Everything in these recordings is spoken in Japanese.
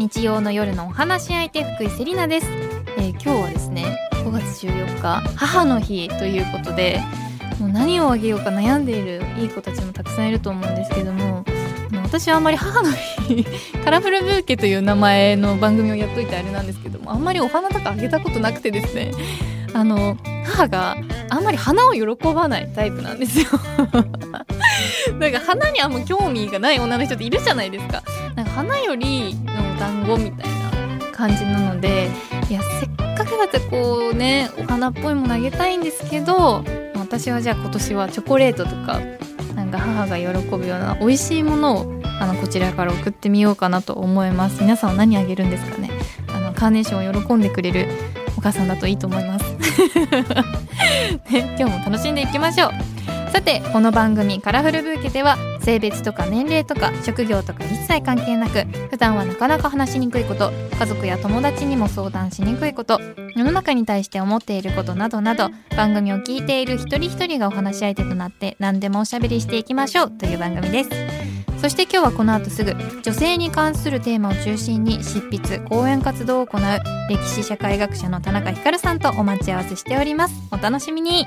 日曜の夜のお話し相手福井セリナです、えー、今日はですね5月14日母の日ということでもう何をあげようか悩んでいるいい子たちもたくさんいると思うんですけども私はあんまり母の日カラフルブーケという名前の番組をやっといてあれなんですけどもあんまりお花とかあげたことなくてですねあの母があんまり花を喜ばないタイプなんですよ。なんか花にあんま興味がない女の人っているじゃないですか。なんか花よりの団子みたいな感じなのでいやせっかくだってこうねお花っぽいものあげたいんですけど私はじゃあ今年はチョコレートとかなんか母が喜ぶような美味しいものをあのこちらから送ってみようかなと思います。皆さんは何あげるんですかね？あのカーネーションを喜んでくれるお母さんだといいと思います、ね、今日も楽しんでいきましょう。さてこの番組「カラフルブーケ」では性別とか年齢とか職業とか一切関係なく普段はなかなか話しにくいこと家族や友達にも相談しにくいこと世の中に対して思っていることなどなど番組を聞いている一人一人がお話し相手となって何でもおしゃべりしていきましょうという番組です。そして今日はこの後すぐ女性に関するテーマを中心に執筆講演活動を行う歴史社会学者の田中ひかるさんとお待ち合わせしております。お楽しみに。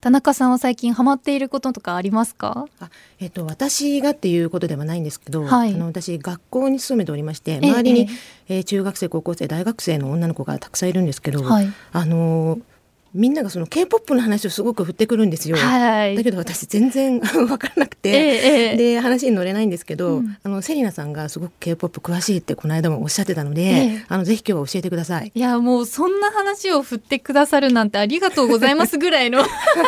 田中さんは最近ハマっていることとかありますか？あ、えっと、私がっていうことではないんですけど、はい、あの私学校に勤めておりまして周りに、ええ。えー、中学生高校生大学生の女の子がたくさんいるんですけど、はい、あのみんながその K-POP の話をすごく振ってくるんですよ。はい、だけど私全然 分からなくて、ええ、で話に乗れないんですけど、うん、あのセリナさんがすごく K-POP 詳しいってこの間もおっしゃってたので、え、あのぜひ今日は教えてください。いやもうそんな話を振ってくださるなんてありがとうございますぐらいの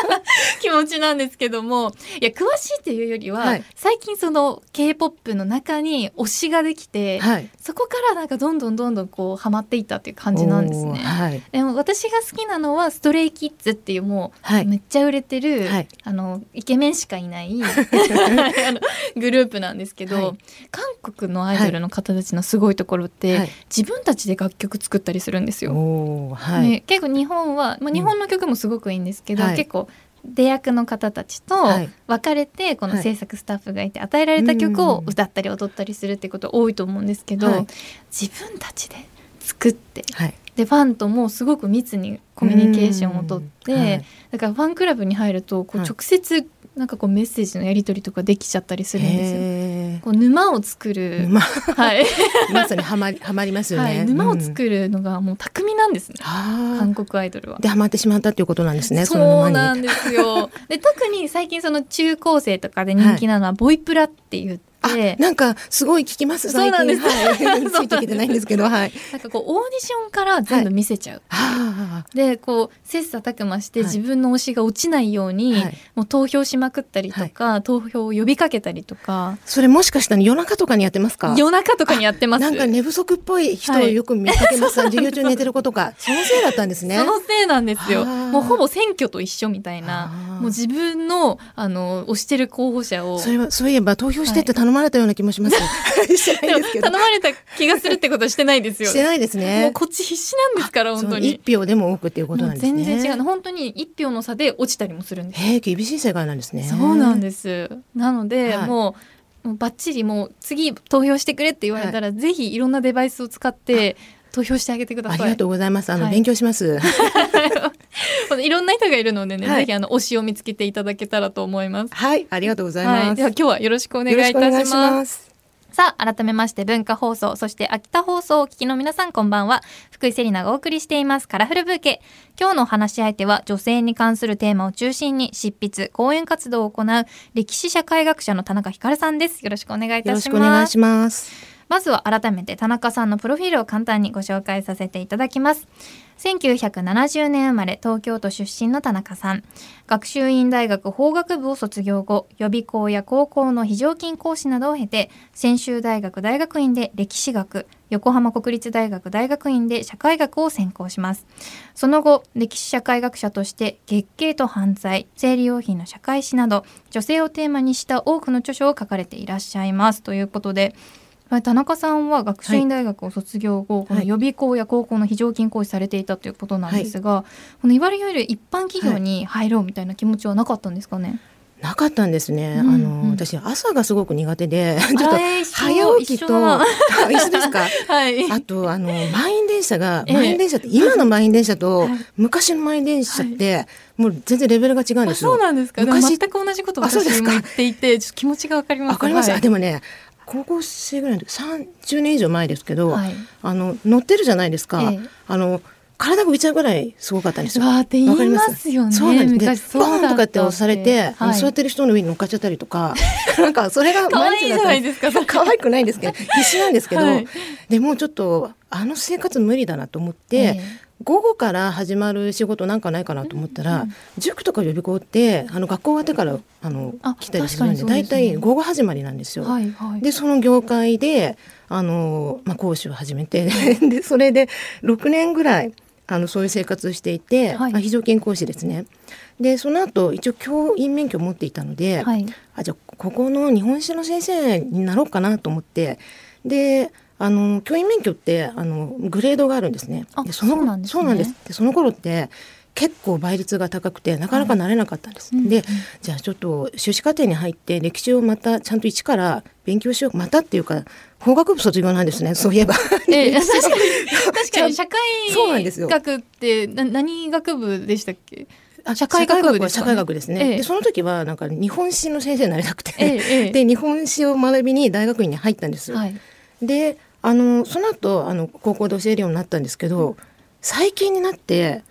気持ちなんですけども、いや詳しいっていうよりは、はい、最近その K-POP の中に推しができて、はい、そこからなんかどんどんどんどんこうハマっていったっていう感じなんですね。はい、でも私が好きなのはストレイキッズっていうもう、はい、めっちゃ売れてる、はい、あのイケメンしかいない グループなんですけど、はい、韓国のアイドルの方たちのすごいところって、自分たちで楽曲作ったりするんですよ。ね、結構日本は、まあ、日本の曲もすごくいいんですけど、結構出役の方たちと別れてこの制作スタッフがいて与えられた曲を歌ったり踊ったりするってこと多いと思うんですけど、自分たちで作って、でファンともすごく密にコミュニケーションをとって、はい、だからファンクラブに入るとこう直接なんかこうメッセージのやり取りとかできちゃったりするんですよ。こう沼を作る、はい、まさにはまりはまりますよね、はい、沼を作るのがもう巧みなんですね、うん、韓国アイドルは。でハマってしまったっていうことなんですね。そうなんですよ。で特に最近その中高生とかで人気なのはボイプラっていうてなんかすごい聞きますそうなんです、はい、ついてきてないんですけど、はい、なんかこうオーディションから全部見せちゃう、はい、でこう切磋琢磨して自分の推しが落ちないように、はい、もう投票しまくったりとか、投票を呼びかけたりとか。それもしかしたら夜中とかにやってますか？夜中とかにやってます。なんか寝不足っぽい人をよく見かけます、授業中寝てる子とか。そのせいだったんですね。そのせいなんですよ。もうほぼ選挙と一緒みたいな。もう自分のあの推してる候補者をそれはそういえば投票してって頼まれたような気もします、頼まれた気がするってことはしてないですよしてないですね。もうこっち必死なんですから本当に。一票でも多くっていうことなんですね。全然違う。本当に一票の差で落ちたりもするんです。へえ厳しい世界なんですね。そうなんです。なので、はい、もうもうバッチリもう次投票してくれって言われたら、はい、ぜひいろんなデバイスを使って投票してあげてください。ありがとうございます。あの、はい、勉強します。いろんな人がいるのでね、はい、ぜひあの推しを見つけていただけたらと思います。はい、ありがとうございます。はい、では今日はよろしくお願いいたします。さあ、改めまして文化放送、そして秋田放送をお聞きの皆さんこんばんは。福井セリナがお送りしていますカラフルブーケ。今日の話し相手は女性に関するテーマを中心に執筆、講演活動を行う歴史社会学者の田中ひかるさんです。よろしくお願いいたします。よろしくお願いします。まずは改めて田中さんのプロフィールを簡単にご紹介させていただきます。1970年生まれ東京都出身の田中さん。学習院大学法学部を卒業後、予備校や高校の非常勤講師などを経て、専修大学大学院で歴史学、横浜国立大学大学院で社会学を専攻します。その後、歴史社会学者として月経と犯罪、生理用品の社会史など、女性をテーマにした多くの著書を書かれていらっしゃいます。ということで、田中さんは学習院大学を卒業後、はい、この予備校や高校の非常勤講師されていたということなんですが、はい、このいわゆる一般企業に入ろうみたいな気持ちはなかったんですかね、なかったんですね。うんうん、あの私朝がすごく苦手で、ちょっと早起きと 一緒ですか？はい。あとあの満員電車が、満員電車って今の満員電車と昔の満員電車って、はい、もう全然レベルが違うんですよ。そうなんですか？昔全く同じこと私も言っていて、ちょっと気持ちがわかります。わかります。はい、でもね。高校生ぐらいの30年以上前ですけど、はい、あの乗ってるじゃないですか、ええ、あの体が浮いちゃうぐらいすごかったんですよ。わって言いますよね。そうなんですね。バーンとかって押されて、はい、座ってる人の上に乗っかっちゃったりとか、なんかそれが可愛いじゃないですか。可愛くないんですけど、必死なんですけど、はい、でもちょっとあの生活無理だなと思って。えー午後から始まる仕事なんかないかなと思ったら、うん、塾とか予備校ってあの学校終わってからあの来たりするんで大体、ね、午後始まりなんですよ。はいはい、でその業界であの、まあ、講師を始めて でそれで6年ぐらいあのそういう生活をしていて、はい、まあ、非常勤講師ですね。でその後一応教員免許を持っていたので、はい、あじゃあここの日本史の先生になろうかなと思ってであの教員免許ってあのグレードがあるんですね。でそのそうなんです、ね、そうなんです。でその頃って結構倍率が高くてなかなかなれなかったんです。はい、で、じゃあちょっと修士課程に入って歴史をまたちゃんと一から勉強しようまたっていうか法学部卒業なんですね。そういえば。え 確かに。確かに社会学ってな何学部でしたっけ？あ社会学部です、ね、社会学ですね、ええ、でその時はなんか日本史の先生になりたくて、え、で日本史を学びに大学院に入ったんです。はい、であのその後あの高校で教えるようになったんですけど、最近になって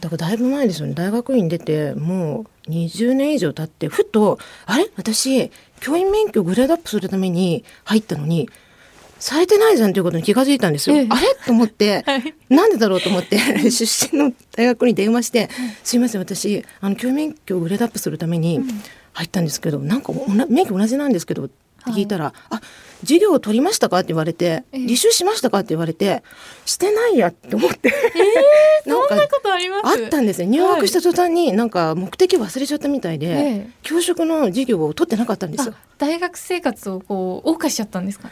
だからだいぶ前ですよね。大学院出てもう20年以上経ってふとあれ？私教員免許グレードアップするために入ったのにされてないじゃんということに気が付いたんですよ。ええ、あれ？と思って、はい、なんでだろうと思って 出身の大学に電話して「すいません私あの教員免許をグレードアップするために入ったんですけど、うん、なんか免許同じなんですけど」って聞いたら「はい、あ授業を取りましたか?」って言われて「履修しましたか?」って言われて「してないや」って思って、えー、なんかあったんですね入学した途端になんか目的忘れちゃったみたいで、はい、教職の授業を取ってなかったんですよ。大学生活をこう謳歌しちゃったんですか？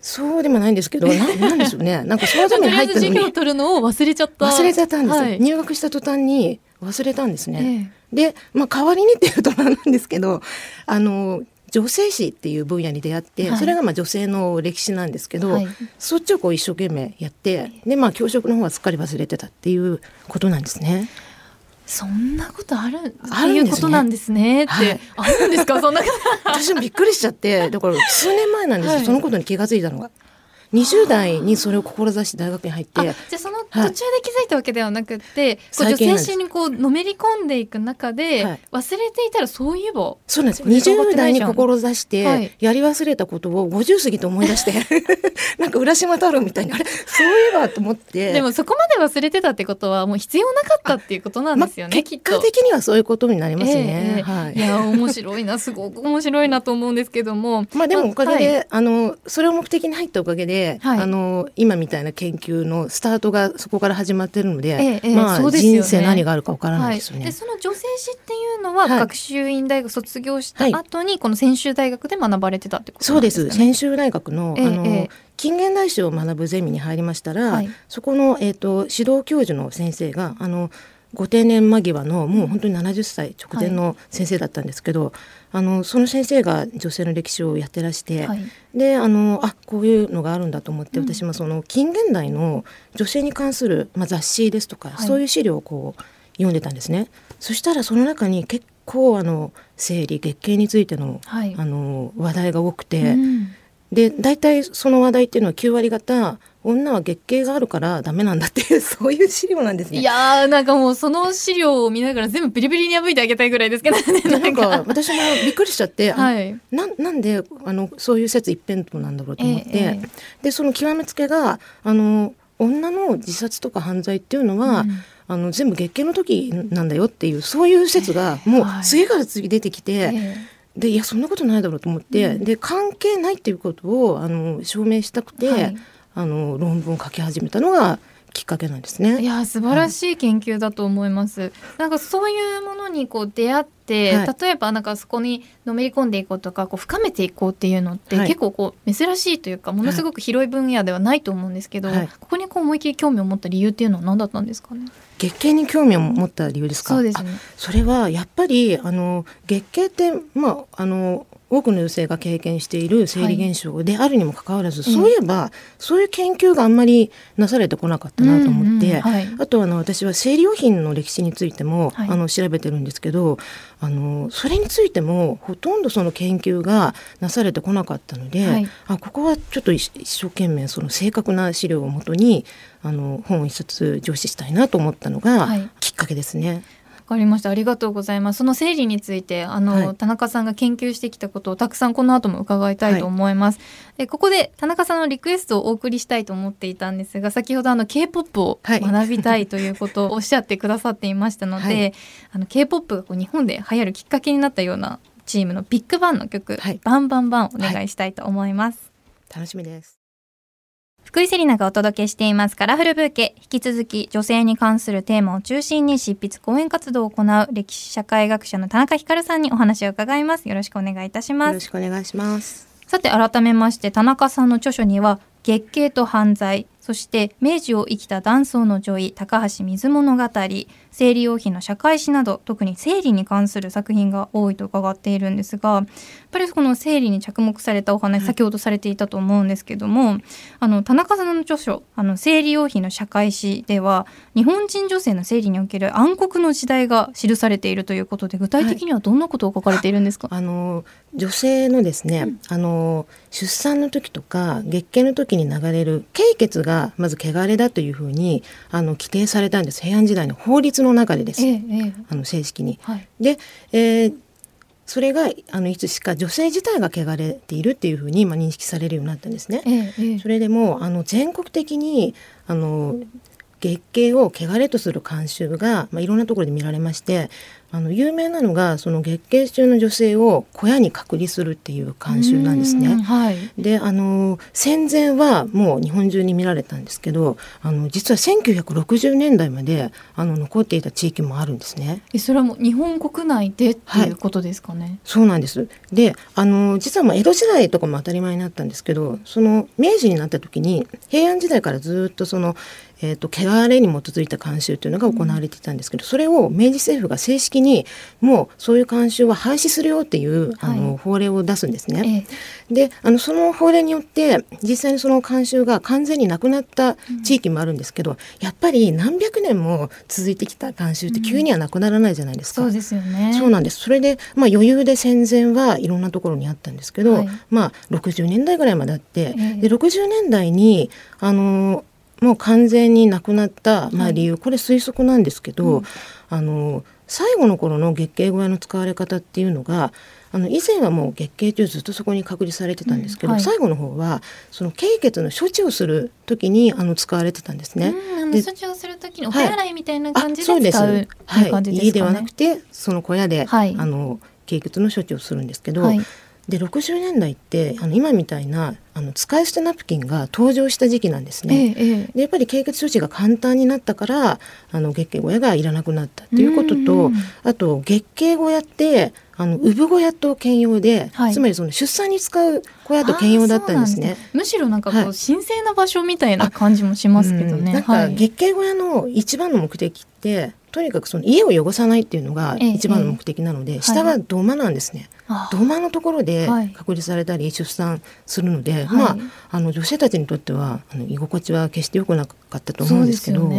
そうでもないんですけど、な なんでしょうね。なんかそのために入ったのに。授業を取るのを忘れちゃった。忘れちゃったんです、はい、入学した途端に忘れたんですね。ええ、で、まあ代わりにっていうとなんですけど、あの女性史っていう分野に出会って、はい、それがまあ女性の歴史なんですけど、はい、そっちをこう一生懸命やってでまあ教職の方はすっかり忘れてたっていうことなんですね。そんなことあるっていうことなんですね。って、はい、あるんですか？そんな 私もびっくりしちゃってだから数年前なんですよ、そのことに気が付いたのが。20代にそれを志して大学に入って。じゃあその途中で気づいたわけではなくて、はい、女性誌にこうのめり込んでいく中で、はい、忘れていたらそういえばそうなんです。20代に志してやり忘れたことを50過ぎて思い出して なんか浦島太郎みたいにあれ？そういえばと思って。でもそこまで忘れてたってことはもう必要なかったっていうことなんですよね、ま結果的にはそういうことになりますね、えー、はい、いや面白いなすごく面白いなと思うんですけども。まあでもおかげで、はい、あのそれを目的に入ったおかげで、はい、あの今みたいな研究のスタートがそこから始まってるので、ええ、まあ、ね、人生何があるかわからないですよね。はい、でその女性史っていうのは、学習院大学卒業した後に、この専修大学で学ばれてたってことですか、ね、そうです。専修大学の,、あの近現代史を学ぶゼミに入りましたら、はい、そこの、えーと、指導教授の先生があのご定年間際のもう本当に70歳直前の先生だったんですけど、はい、あのその先生が女性の歴史をやってらして、はい、であのあこういうのがあるんだと思って、うん、私もその近現代の女性に関する、まあ、雑誌ですとか、はい、そういう資料をこう読んでたんですね。そしたらその中に結構あの生理月経についての,、あの話題が多くて、うん、で大体その話題っていうのは9割方女は月経があるからダメなんだっていう そういう資料なんですね。いやーなんかもうその資料を見ながら全部ビリビリに破いてあげたいぐらいですけどね。なんか私もびっくりしちゃって、はい、ななんであのそういう説一辺倒なんだろうと思って、ええ、でその極めつけがあの女の自殺とか犯罪っていうのは、うん、あの全部月経の時なんだよっていうそういう説がもう次から次出てきて。えでいやそんなことないだろうと思って、うん、で関係ないっていうことをあの証明したくて、はい、あの論文を書き始めたのがきっかけなんですね。いや素晴らしい研究だと思います。はい、なんかそういうものにこう出会って、はい、例えばなんかそこにのめり込んでいこうとかこう深めていこうっていうのって、結構こう珍しいというかものすごく広い分野ではないと思うんですけど、ここにこう思い切り興味を持った理由っていうのは何だったんですかね？月経に興味を持った理由ですか？そうですね。それはやっぱりあの月経ってまああの多くの女性が経験している生理現象であるにもかかわらず、はい、そういえば、そういう研究があんまりなされてこなかったなと思って、うんうんはい、あとあの私は生理用品の歴史についても、はい、あの調べてるんですけどあのそれについてもほとんどその研究がなされてこなかったので、あここはちょっと一生懸命その正確な資料をもとにあの本を一冊上司したいなと思ったのがきっかけですね。かりました。ありがとうございます。その整理についてあの、はい、田中さんが研究してきたことをたくさんこの後も伺いたいと思います、はい、でここで田中さんのリクエストをお送りしたいと思っていたんですが先ほどあの K-POP を学びたいということをおっしゃってくださっていましたので、はい、あの K-POP がこう日本で流行るきっかけになったようなチームのビッグバンの曲、バンバンバンお願いしたいと思います、楽しみです福井セリナがお届けしています。カラフルブーケ。引き続き女性に関するテーマを中心に執筆講演活動を行う歴史社会学者の田中ひかるさんにお話を伺います。よろしくお願いいたします。よろしくお願いします。さて改めまして田中さんの著書には月経と犯罪そして明治を生きた男装の女医高橋水物語生理用品の社会史など特に生理に関する作品が多いと伺っているんですがやっぱりこの生理に着目されたお話、先ほどされていたと思うんですけどもあの田中さんの著書「あの生理用品の社会史」では日本人女性の生理における暗黒の時代が記されているということで具体的にはどんなことを書かれているんですか、はい、あの女性のですね、うん、あの出産の時とか月経の時に流れる経血がまず汚れだというふうにあの規定されたんです。平安時代の法律の中でです、ええ、あの正式に。はい、で、えー、それがあのいつしか女性自体が汚れているっていうふうに、まあ、認識されるようになったんですね。え、それでもあの全国的にあの月経を汚れとする慣習が、まあ、いろんなところで見られましてあの有名なのがその月経中の女性を小屋に隔離するっていう慣習なんですね。はい、であの戦前はもう日本中に見られたんですけどあの実は1960年代まであの残っていた地域もあるんですね。えそれはもう日本国内でっていうことですかね？はい、そうなんですであの実はまあ江戸時代とかも当たり前になったんですけどその明治になった時に平安時代からずっとそのえーと、汚れに基づいた慣習というのが行われていたんですけど、それを明治政府が正式にもうそういう慣習は廃止するよっていう、あの法令を出すんですね。ええ、であのその法令によって実際にその慣習が完全になくなった地域もあるんですけど、うん、やっぱり何百年も続いてきた慣習って急にはなくならないじゃないですか。うん、そうですよね。そうなんです。それで、まあ、余裕で戦前はいろんなところにあったんですけど、はい、まあ、60年代ぐらいまであって、えで60年代にあのもう完全になくなった、まあ、理由、はい、これ推測なんですけど、うん、あの最後の頃の月経小屋の使われ方っていうのがあの以前はもう月経中ずっとそこに隔離されてたんですけど、うん。はい、最後の方はその経血の処置をする時にあの使われてたんですね。あの処置をする時にお手洗いみたいな感じで使う、はい、そうです、はい、家ではなくてその小屋で、はい、あの経血の処置をするんですけど、はい、で60年代ってあの今みたいなあの使い捨てナプキンが登場した時期なんですね。ええ、でやっぱり経血処置が簡単になったからあの月経小屋がいらなくなったっていうこととあと月経小屋ってあの産小屋と兼用で、はい、つまりその出産に使う小屋と兼用だったんですね。むしろなんかこう、はい、神聖な場所みたいな感じもしますけどね。なんか月経小屋の一番の目的ってとにかくその家を汚さないっていうのが一番の目的なので、ええ、下は土間なんですね。はい、土間のところで隔離されたり出産するので、はい、まああの女性たちにとってはあの居心地は決して良くなかったと思うんですけど。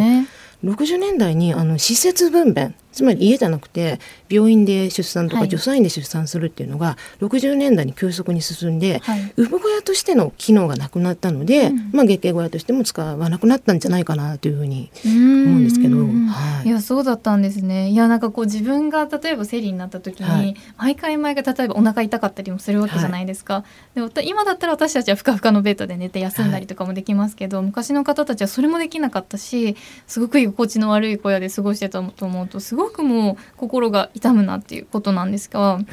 60年代にあの施設分娩つまり家じゃなくて病院で出産とか助産院で出産するっていうのが60年代に急速に進んで、はい、産小屋としての機能がなくなったので、うん、まあ、月経小屋としても使わなくなったんじゃないかなというふうに思うんですけど、はい、いやそうだったんですね。いやなんかこう自分が例えば生理になった時に、はい、毎回毎回例えばお腹痛かったりもするわけじゃないですか、でも今だったら私たちはふかふかのベッドで寝て休んだりとかもできますけど、昔の方たちはそれもできなかったしすごく居心地の悪い小屋で過ごしてたと思うとすごくもう心が痛むなっていうことなんですが、はい、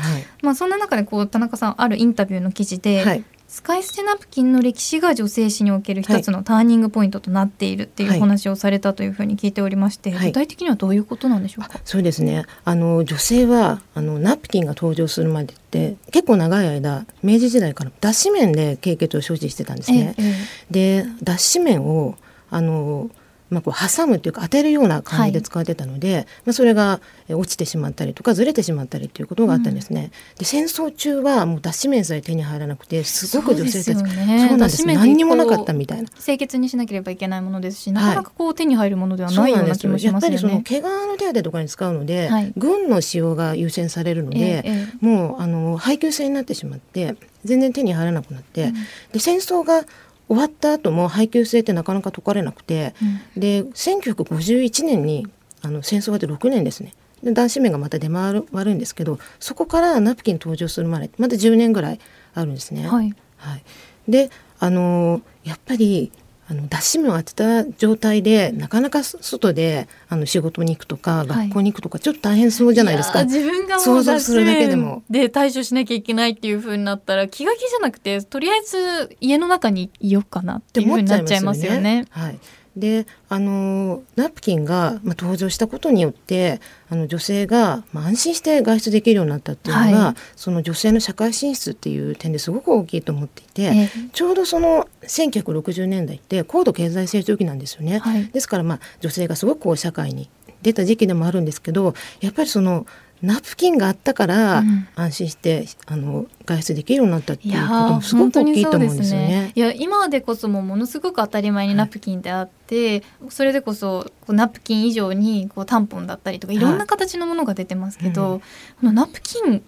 まあ、そんな中でこう田中さんあるインタビューの記事で、はい、使い捨てナプキンの歴史が女性史における一つのターニングポイントとなっているっていうお話をされたというふうに聞いておりまして、はい、具体的にはどういうことなんでしょうか？そうですね。あの女性はあのナプキンが登場するまでって結構長い間明治時代から脱脂綿で経血を所持してたんですね。ええ、で脱脂綿をあのまあ、こう挟むというか当てるような感じで使われてたので、はい、まあ、それが落ちてしまったりとかずれてしまったりということがあったんですね。うん、で戦争中はもう脱脂綿さえ手に入らなくてすごく女性たちそう,、ね、そうなんです何にもなかったみたいな。清潔にしなければいけないものですし、なかなかこう手に入るものではないような気もしますよね。やっぱりその怪我の手当てとかに使うので、はい、軍の使用が優先されるので、ええ、もうあの配給制になってしまって全然手に入らなくなって、うん、で戦争が終わった後も配給制ってなかなか解かれなくて、うん、で1951年にあの戦争終わって6年ですね。で男子面がまた出回るんですけどそこからナプキン登場するまでまだ10年ぐらいあるんですね。はい、はい、であのやっぱりあの脱脂綿を当てた状態でなかなか外であの仕事に行くとか学校に行くとか、ちょっと大変そうじゃないですか、自分が想像するだけでも。で対処しなきゃいけないっていうふうになったら気が気じゃなくてとりあえず家の中にいようかなっていうふうになっちゃいますよね。はいであのナプキンが、まあ、登場したことによってあの女性が、まあ、安心して外出できるようになったっていうのが、はい、その女性の社会進出っていう点ですごく大きいと思っていて、えちょうどその1960年代って高度経済成長期なんですよね。はい、ですから、まあ、女性がすごくこう社会に出た時期でもあるんですけどやっぱりそのナプキンがあったから安心して、うん、あの外出できるようになったっていうこともすごく大きいと思うんですよね。いや、ね、今でこそもものすごく当たり前にナプキンであって、はい、それでこそこうナプキン以上にこうタンポンだったりとかい。ろんな形のものが出てますけど、はいうん、このナプキン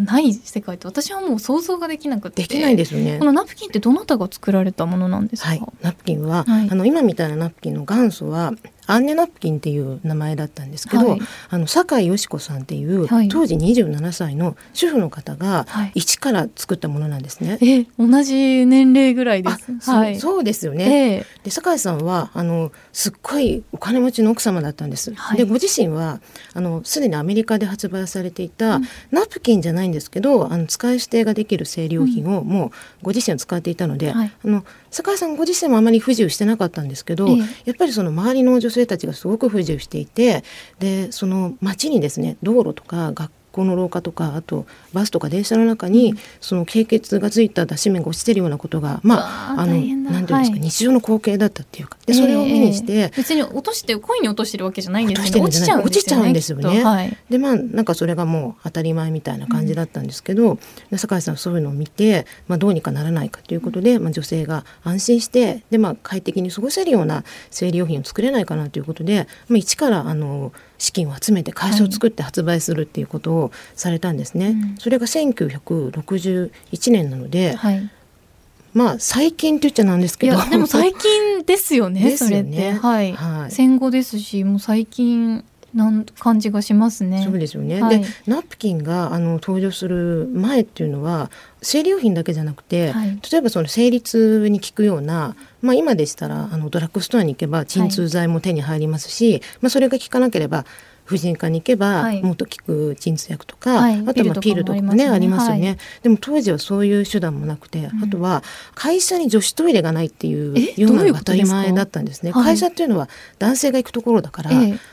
ない世界って私はもう想像ができなくて。できないですよね。このナプキンってどなたが作られたものなんですか、はい、ナプキンは、はい、あの今みたいなナプキンの元祖はアンネナプキンっていう名前だったんですけど、はい、あの酒井よし子さんっていう、はい、当時27歳の主婦の方が一から作ったものなんですね。え同じ年齢ぐらいです。はい、そうですよね。えー、で酒井さんはあのすっごいお金持ちの奥様だったんです。でご自身はあのすでにアメリカで発売されていた、うん、ナプキンじゃないんですけどあの使い捨てができる生理用品をもうご自身は使っていたので、うん、あの酒井さんご自身もあまり不自由してなかったんですけど、えー、やっぱりその周りの女生たちがすごく不自由していてでその街にですね道路とか学校校の廊下とかあとバスとか電車の中に、うん、その経血がついた脱脂綿が落ちてるようなことがまああのなんていうんですか、はい、日常の光景だったっていうかでそれを目にして、えー、別に落として故意に落としてるわけじゃないんですけど落ちちゃうんですよね。んでまあなんかそれがもう当たり前みたいな感じだったんですけど、うん、酒井さんそういうのを見て、まあ、どうにかならないかということで、まあ、女性が安心してで、まあ、快適に過ごせるような生理用品を作れないかなということで、まあ、一からあの資金を集めて会社を作って発売するっていうことをされたんですね。はいそれが1961年なので、はい、まあ最近って言っちゃなんですけど。でも最近ですよねですよね。はい、はい、戦後ですしもう最近なん感じがしますね。そうですよね。はい、でナプキンがあの登場する前っていうのは生理用品だけじゃなくて、はい、例えばその生理痛に効くような、まあ、今でしたらあのドラッグストアに行けば鎮痛剤も手に入りますし、はい、まあ、それが効かなければ婦人科に行けば、もっと効く鎮痛薬とか、はい、あとはピルとかもねありますよね、はい、でも当時はそういう手段もなくて、うん、あとは会社に女子トイレがないっていうような当たり前だったんですね。会社っていうのは男性が行くところだから、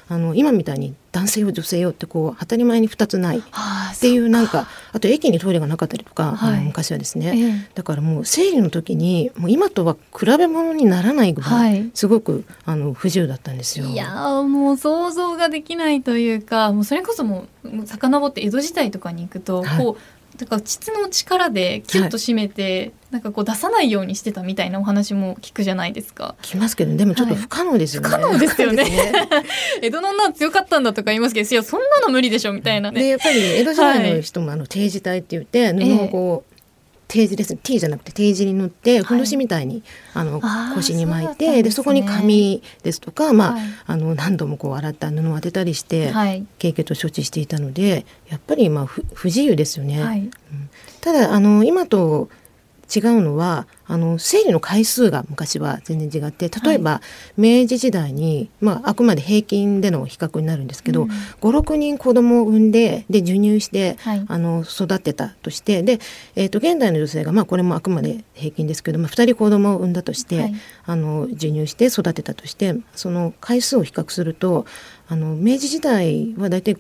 あの今みたいに男性用女性用ってこう当たり前に2つない。っていうなんかあと駅にトイレがなかったりとか、はい、昔はですね、えー、だからもう生理の時にもう今とは比べ物にならないぐらい、すごくあの不自由だったんですよ。いやもう想像ができないというかもうそれこそもう遡って江戸時代とかに行くと、はい、こうだから膣の力でキュッと締めて、はい、なんかこう出さないようにしてたみたいなお話も聞くじゃないですか。聞きますけどでもちょっと不可能ですよね。はい、不可能ですよね。江戸の女強かったんだとか言いますけどいやそんなの無理でしょみたいなね。でやっぱり江戸時代の人も、あの定時帯って言って布をこう、定時ですね。T じゃなくて定時に塗ってふんどしみたいに、はい、あの腰に巻いてで、ね、そこに紙ですとか、まあ、はい、あの何度もこう洗った布を当てたりして、はい、経験と処置していたのでやっぱりまあ不不自由ですよね。うん、ただあの今と違うのはあの生理の回数が昔は全然違って例えば、はい、明治時代に、まあ、あくまで平均での比較になるんですけど、うん、56人子供を産んでで授乳して、はい、あの育てたとしてで、えーと、現代の女性が、まあ、これもあくまで平均ですけど、まあ、2人子供を産んだとして、はい、あの授乳して育てたとしてその回数を比較するとあの明治時代は大体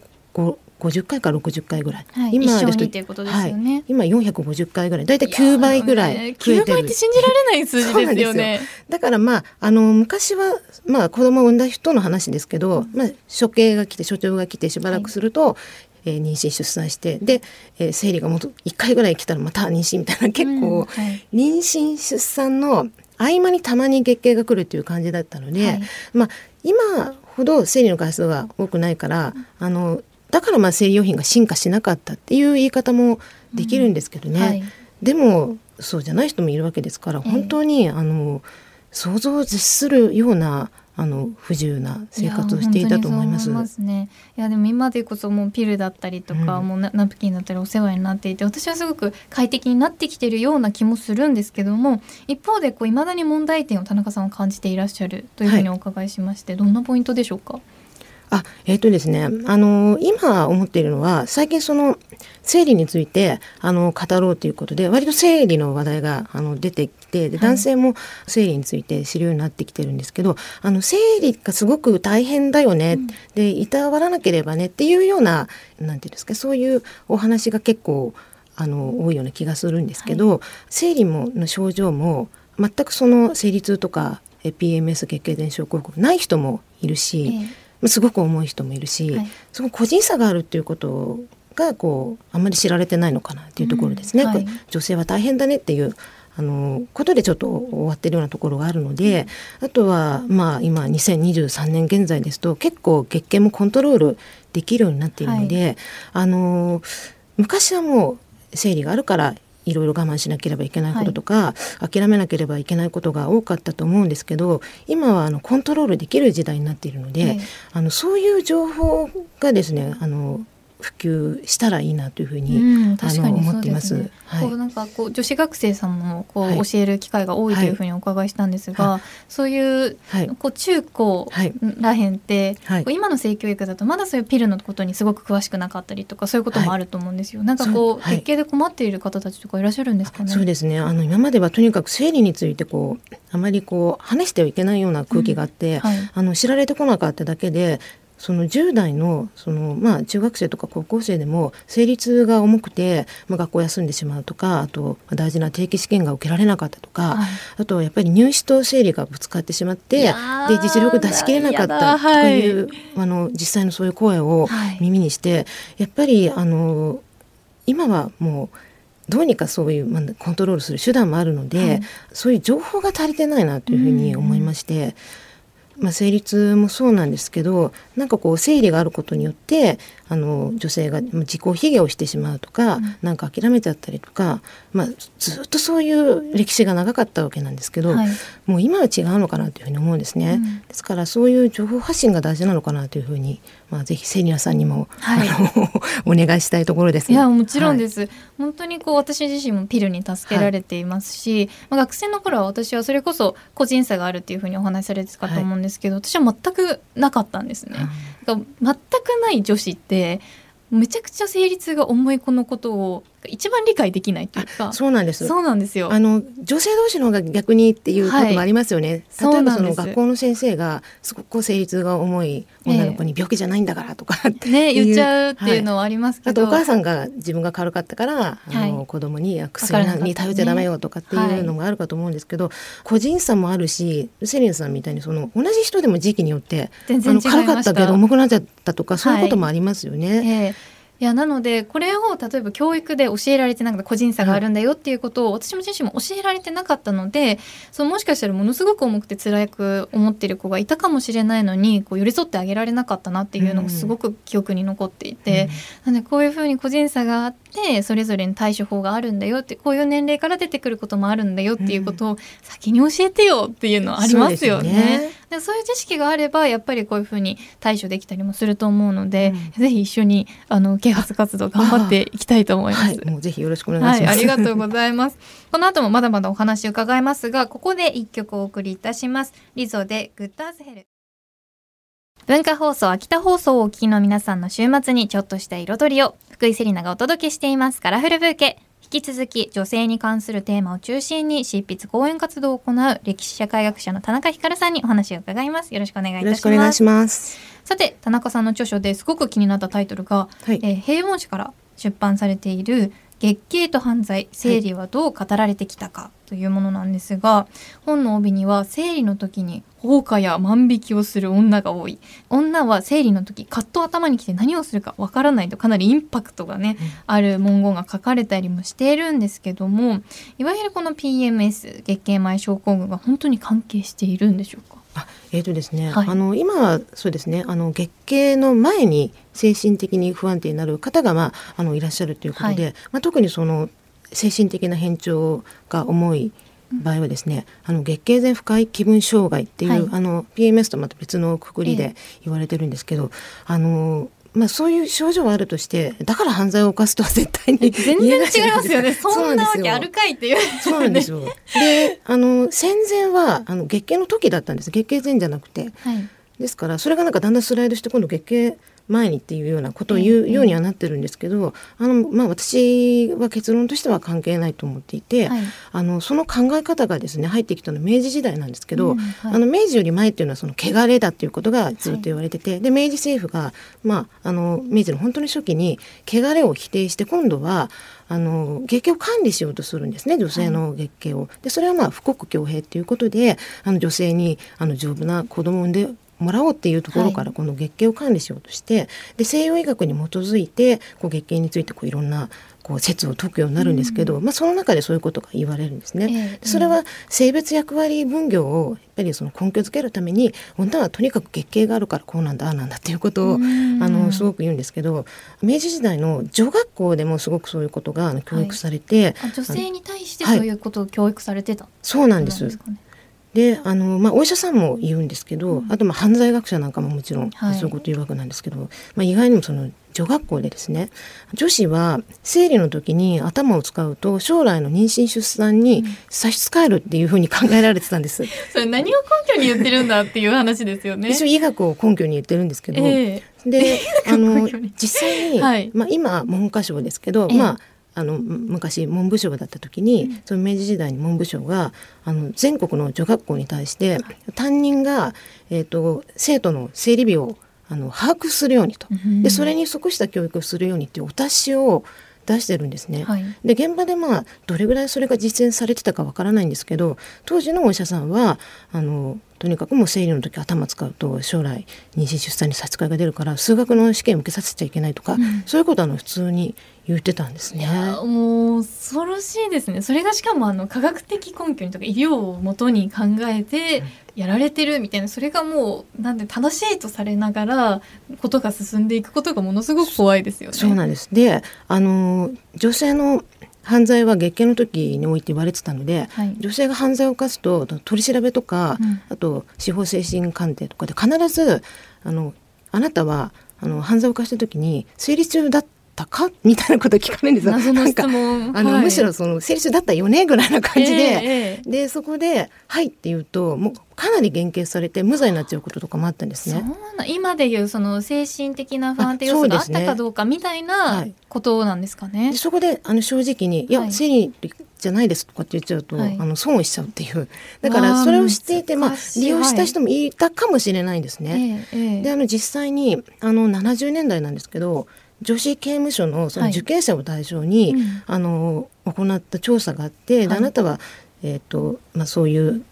50回か60回ぐらい、はい、今ですということですよね、はい、今450回ぐらい。だいたい9倍ぐらい増えてる、倍って信じられない数字ですよね。だからまああの昔はまあ子供を産んだ人の話ですけど、まあ、処刑が来て所長が来てしばらくすると、はい。えー、妊娠出産してで、えー、生理がもう1回ぐらい来たらまた妊娠みたいな結構、うんはい、妊娠出産の合間にたまに月経が来るっていう感じだったので、はい、まあ今ほど生理の回数が多くないから、あのだからまあ生理用品が進化しなかったっていう言い方もできるんですけどね、うんはい、でもそうじゃない人もいるわけですから本当に、えー、あの想像を絶するようなあの不自由な生活をしていたと思います。いますね。いやでも今でこそもうピルだったりとか、うん、もうナプキンだったりお世話になっていて、私はすごく快適になってきてるような気もするんですけども、一方でこう未だに問題点を田中さんは感じていらっしゃるというふうにお伺いしまして、はい、どんなポイントでしょうか？あ、えっ、ー、とですね、あの今思っているのは、最近その生理についてあの語ろうということで、割と生理の話題があの出てきて、で男性も生理について知るようになってきてるんですけど、あの生理がすごく大変だよね、うん、でいたわらなければねっていうようななんていうんですか、そういうお話が結構あの多いような気がするんですけど、はい、生理もの症状も全くその生理痛とか PMS 月経伝症候群ない人もいるし。ええすごく重い人もいるし、はい、その個人差があるっていうことがこうあんまり知られてないのかなっていうところですね。うん。はい、女性は大変だねっていうあのことでちょっと終わってるようなところがあるので、あとはまあ今2023年現在ですと結構月経もコントロールできるようになっているので、はい、あの昔はもう生理があるからいろいろ我慢しなければいけないこととか、はい、諦めなければいけないことが多かったと思うんですけど今はあのコントロールできる時代になっているので、はい、あのそういう情報がですねあの普及したらいいなというふうに、うん、あの思っています。ねはい、こうなんかこう女子学生さんもこう教える機会が多いというふうにお伺いしたんですが、はい、そういう、こう中高らへんって、はい、今の性教育だとまだそういうピルのことにすごく詳しくなかったりとかそういうこともあると思うんですよ。なんかこう月経で困っている方たちとかいらっしゃるんですかね？そうですね。あの今まではとにかく生理についてこうあまりこう話してはいけないような空気があって、うん、あの知られてこなかっただけでその10代のその、まあ、中学生とか高校生でも生理痛が重くて、まあ、学校休んでしまうとかあと大事な定期試験が受けられなかったとか、はい、あとやっぱり入試と生理がぶつかってしまってで実力出し切れなかったという、はい、あの実際のそういう声を耳にして、はい、やっぱりあの今はもうどうにかそういう、まあ、コントロールする手段もあるので、そういう情報が足りてないなというふうに思いまして。うんまあ、生理痛もそうなんですけどなんかこう生理があることによってあの女性が自己卑下をしてしまうとか、うん、なんか諦めちゃったりとか、まあ、ずっとそういう歴史が長かったわけなんですけど、はい、もう今は違うのかなというふうに思うんですね、うん、ですからそういう情報発信が大事なのかなというふうに、まあ、ぜひセリナさんにも、はい、お願いしたいところです、ね、いやもちろんです、はい、本当にこう私自身もピルに助けられていますし、まあ、学生の頃は私はそれこそ個人差があるっていうふうにお話しされてたかと思うんですけど、私は全くなかったんですね。全くない女子ってめちゃくちゃ生理痛が重い子のことを一番理解できないというか。そうなんです。そうなんですよ。あの女性同士の方が逆にっていうこともありますよね、はい、例えばその学校の先生がすごく生理痛が重い女の子に病気じゃないんだからとかね言っちゃうっていうのはありますけど、はい、あとお母さんが自分が軽かったから、はい、あの子供に薬に頼っちゃダメよとかっていうのがあるかと思うんですけど、個人差もあるしセリンさんみたいにその同じ人でも時期によって全然軽かったけど重くなっちゃったとかそういうこともありますよね。えーいやなのでこれを例えば教育で教えられてなかった個人差があるんだよっていうことを私も自身も教えられてなかったのでそのもしかしたらものすごく重くて辛く思ってる子がいたかもしれないのにこう寄り添ってあげられなかったなっていうのがすごく記憶に残っていて、うん、なのでこういうふうに個人差があってそれぞれに対処法があるんだよってこういう年齢から出てくることもあるんだよっていうことを先に教えてよっていうのはありますよね。でそういう知識があればやっぱりこういうふうに対処できたりもすると思うので、うん、ぜひ一緒にあの啓発活動頑張っていきたいと思います。はい、もうぜひよろしくお願いします、はい、ありがとうございます。この後もまだまだお話伺いますが、ここで一曲お送りいたします。リゾでグッドアズヘル。文化放送秋田放送をお聞きの皆さんの週末にちょっとした彩りを福井セリナがお届けしていますカラフルブーケ引き続き女性に関するテーマを中心に執筆講演活動を行う歴史社会学者の田中ひかるさんにお話を伺いますよろしくお願いいたしますさて田中さんの著書ですごく気になったタイトルが、はい、えー、平凡誌から出版されている月経と犯罪生理はどう語られてきたかというものなんですが、はい、本の帯には生理の時に放火や万引きをする女が多い。女は生理の時カット頭に来て何をするかわからないとかなりインパクトがね、うん、ある文言が書かれたりもしているんですけどもいわゆるこの PMS 月経前症候群が本当に関係しているんでしょうか？あえーとですね、はい、あの今はそうですねあの月経の前に精神的に不安定になる方が、まあ、あのいらっしゃるということで、はい、まあ、特にその精神的な変調が重い場合はですね、あの月経前不快気分障害っていう、はい、あの PMS とまた別のくくりで言われてるんですけど、えあのまあ、そういう症状はあるとしてだから犯罪を犯すとは絶対に全然違いますよね。そんなわけあるかいっていう。そうなんですよ。であの戦前はあの月経の時だったんです。月経前じゃなくて、はい、ですからそれがなんかだんだんスライドして今度月経前にっていうようなことを言うようにはなってるんですけど、あのまあ、私は結論としては関係ないと思っていて、はい、あのその考え方がですね入ってきたのは明治時代なんですけど、うんはい、あの明治より前っていうのはその汚れだっていうことがずっと言われてて、はい、で明治政府が、まあ、あの明治の本当に初期に汚れを否定して今度はあの月経を管理しようとするんですね女性の月経を。でそれはまあ富国強兵っていうことであの女性にあの丈夫な子供を産んでもらおうっていうところからこの月経を管理しようとして、はい、で西洋医学に基づいてこう月経についてこういろんなこう説を解くようになるんですけど、うん、まあ、その中でそういうことが言われるんですね。えー、それは性別役割分業をやっぱりその根拠づけるために女はとにかく月経があるからこうなんだああなんだっていうことを、うん、あのすごく言うんですけど明治時代の女学校でもすごくそういうことが教育されて、はい、女性に対してそういうことを教育されてた、はい、そうなんです。であの、まあ、お医者さんも言うんですけど、うん、あとまあ犯罪学者なんかももちろんそういうこと言うわけなんですけど、はい、まあ、意外にもその女学校でですね女子は生理の時に頭を使うと将来の妊娠出産に差し支えるっていうふうに考えられてたんです。それ何を根拠に言ってるんだっていう話ですよね。一応医学を根拠に言ってるんですけど、えー、であの 実際に、はい、まあ、今文科省ですけど、えー、まああの昔文部省だった時に、うん、その明治時代に文部省があの全国の女学校に対して担任が、えーと、生徒の生理日をあの把握するようにと、でそれに即した教育をするようにっていうお達しを出してるんですね。はい、で現場でまあどれぐらいそれが実践されてたかわからないんですけど当時のお医者さんはあのとにかくもう生理の時頭使うと将来妊娠出産に差し支えが出るから数学の試験受けさせちゃいけないとか、うん、そういうことはあの普通に言ってたんですね。もう恐ろしいですね。それがしかもあの科学的根拠にとか医療をもとに考えてやられてるみたいなそれがもうなんで正しいとされながらことが進んでいくことがものすごく怖いですよね。そうなんです。で、あの女性の犯罪は月経の時において言われてたので、はい、女性が犯罪を犯すと取り調べとか、うん、あと司法精神鑑定とかで必ずあのあなたはあの犯罪を犯した時に生理中だったか？みたいなこと聞かれるんですよ。なんかあの、はい、むしろその生理中だったよね？ぐらいな感じで、えー、でそこで「はい」って言うともうかなり減刑されて無罪になっちゃうこととかもあったんですね。今でいうその精神的な不安定要素があったかどうかみたいなことなんですかね？そ、ねはい、こであの正直に「いや、はい、生理じゃないです」とかって言っちゃうと、はい、あの損をしちゃうっていう。だからそれを知っていてまあ利用した人もい。たかもしれないですね。であの実際にあの70年代なんですけど女子刑務所のその受刑者を対象に、はいうん、あの行った調査があって、はい、あなたは、えーとまあ、そういう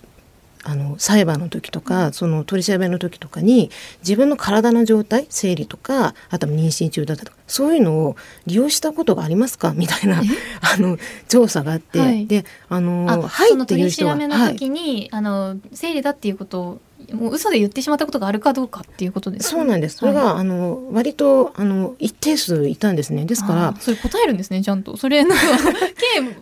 あの裁判の時とかその取り調べの時とかに自分の体の状態生理とかあとは妊娠中だったとかそういうのを利用したことがありますか？みたいな あの調査があって、はい、であのはいっていう人は取り調べの時に、はい、あの生理だっていうことをもう嘘で言ってしまったことがあるかどうかっていうことです、ね、そうなんです。それが、はい、あの割とあの一定数いたんですね。ですからそれ答えるんですねちゃんと。それなんか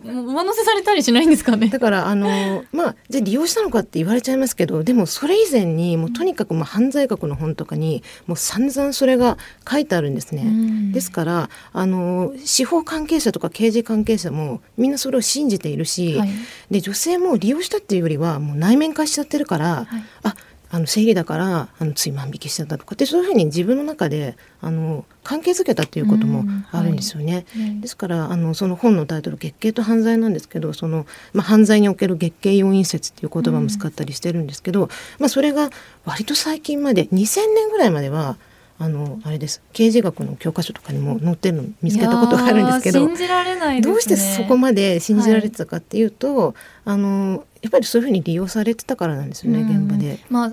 刑上乗せされたりしないんですかね。だからあのまあじゃ利用したのかって言われちゃいますけど、でもそれ以前にもうとにかくもう犯罪学の本とかにもう散々それが書いてあるんですね。ですからあの司法関係者とか刑事関係者もみんなそれを信じているし、はい、で女性も利用したっていうよりはもう内面化しちゃってるから、はい、ああの生理だからあのつい万引きしちゃったとかってそういうふうに自分の中であの関係づけたっていうこともあるんですよね。はい、ですからあのその本のタイトル「月経と犯罪」なんですけどその、まあ、犯罪における月経要因説っていう言葉も使ったりしてるんですけど、まあ、それが割と最近まで2000年ぐらいまではあのあれです。刑事学の教科書とかにも載ってるの見つけたことがあるんですけどどうしてそこまで信じられてたかっていうと、はい、あのやっぱりそういうふうに利用されてたからなんですよね、現場で。まあ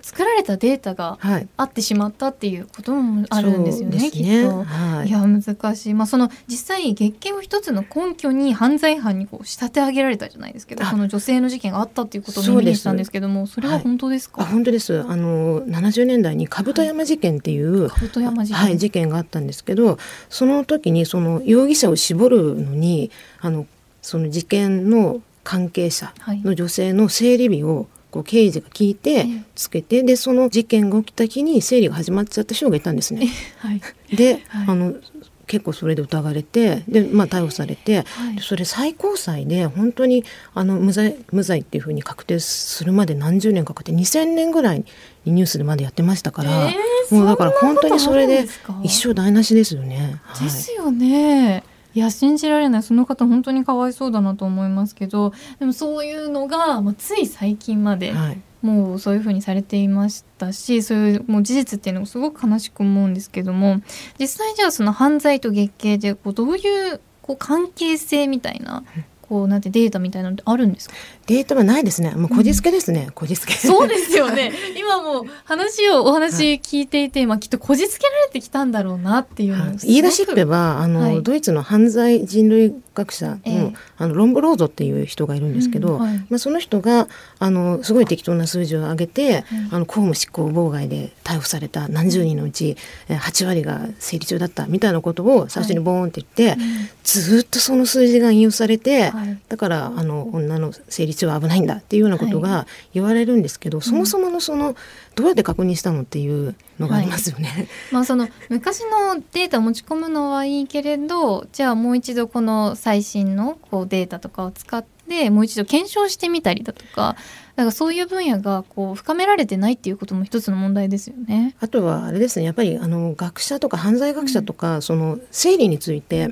作られたデータがあってしまったっていうこともあるんですよね、はい、きっと。はい、いや難しい、まあ、その実際月経を一つの根拠に犯罪犯にこう仕立て上げられたじゃないですけどその女性の事件があったっていうことを耳にしたんですけどもそれは本当ですか、はい、本当です。あの70年代に兜山事件っていう、兜山事件、はい、事件があったんですけどその時にその容疑者を絞るのにあのその事件の関係者の女性の生理日をこう刑事が聞いてつけて、でその事件が起きた日に生理が始まっちゃった人がいたんですね。はい、で、はい、あの結構それで疑われてで、まあ、逮捕されて、はい、それ最高裁で本当にあの無罪無罪っていうふうに確定するまで何十年かかって2000年ぐらいにニュースでまでやってましたから、えー、もうだから本当にそれで一生台無しですよね。ですよね。いや信じられない。その方本当にかわいそうだなと思いますけどでもそういうのが、まあ、つい最近まで、はい、もうそういうふうにされていましたしそういうもう事実っていうのもすごく悲しく思うんですけども実際じゃあその犯罪と月経でこうどういうこう関係性みたいなこうなんてデータみたいなのってあるんですか？データはないですね。もうこじつけですね、うん、こじつけ。そうですよね。今も話をお話聞いていて、はい、まあきっとこじつけられてきたんだろうなっていうの、はい、言い出しっぺはあの、はい、ドイツの犯罪人類学者のえー、あのロンブローゾっていう人がいるんですけど、うんはい、まあ、その人があのすごい適当な数字を上げて、あの公務執行妨害で逮捕された何十人のうち8割が生理中だったみたいなことを最初にボーンって言って、ずっとその数字が引用されて、だからあの女の生理中は危ないんだっていうようなことが言われるんですけど、はい、そもそものそのどうやって確認したのっていうのがありますよね。はい、まあその昔のデータを持ち込むのはいいけれどじゃあもう一度この最新のこうデータとかを使ってもう一度検証してみたりだとか。だからそういう分野がこう深められてないっていうことも一つの問題ですよね。あとはあれですねやっぱりあの学者とか犯罪学者とか、うん、その生理について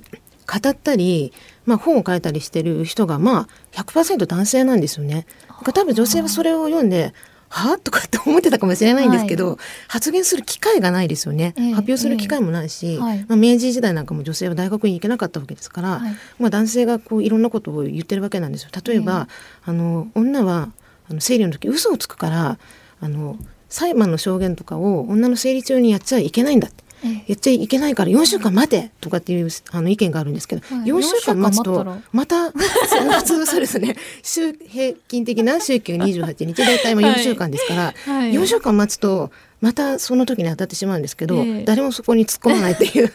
語ったりまあ、本を書いたりしてる人がまあ100%男性なんですよね。多分女性はそれを読んではあとかって思ってたかもしれないんですけど、はい、発言する機会がないですよね、えー、発表する機会もないし、えーはい、まあ、明治時代なんかも女性は大学に行けなかったわけですから、はい、まあ、男性がこういろんなことを言ってるわけなんですよ。例えば、えー、あの女はあの生理の時嘘をつくからあの裁判の証言とかを女の生理中にやっちゃいけないんだってやっちゃいけないから4週間待てとかっていうあの意見があるんですけど、はい、4週間待つとまた 普通そうですね。週平均的な週休28日大体4週間ですから、はい、4週間待つとまたその時に当たってしまうんですけど、えー、誰もそこに突っ込まないっていう こ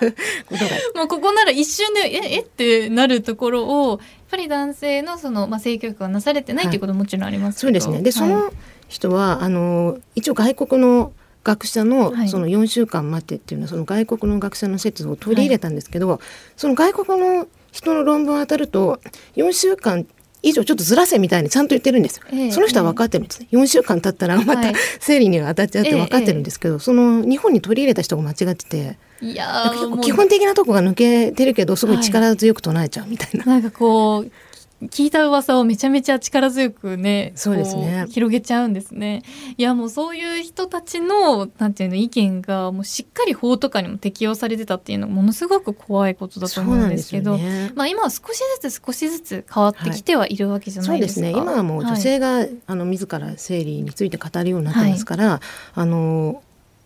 とが。もうここなら一瞬でええってなるところをやっぱり男性のその、まあ、性教育がなされてないっていうことももちろんありますそうですね。でその人はあの一応外国の学者のその4週間待ってっていうのはその外国の学者の説を取り入れたんですけど、はい、その外国の人の論文を当たると4週間以上ちょっとずらせみたいにちゃんと言ってるんですよ、えー、その人は分かってるんです。ね、えー、4週間経ったらまた生理には当たっちゃうって分かってるんですけど、えー、その日本に取り入れた人が間違ってて。いや基本的なとこが抜けてるけどすごい力強く唱えちゃうみたいな。はい、なんかこう聞いた噂をめちゃめちゃ力強くねそうですね。広げちゃうんですね。いやもうそういう人たちのなんていうの意見がもうしっかり法とかにも適用されてたっていうのはものすごく怖いことだと思うんですけど、ね、まあ今は少しずつ少しずつ変わってきてはいるわけじゃないですか、はい、そうですね今はもう女性が、はい、あの自ら生理について語るようになってますから、はい、あの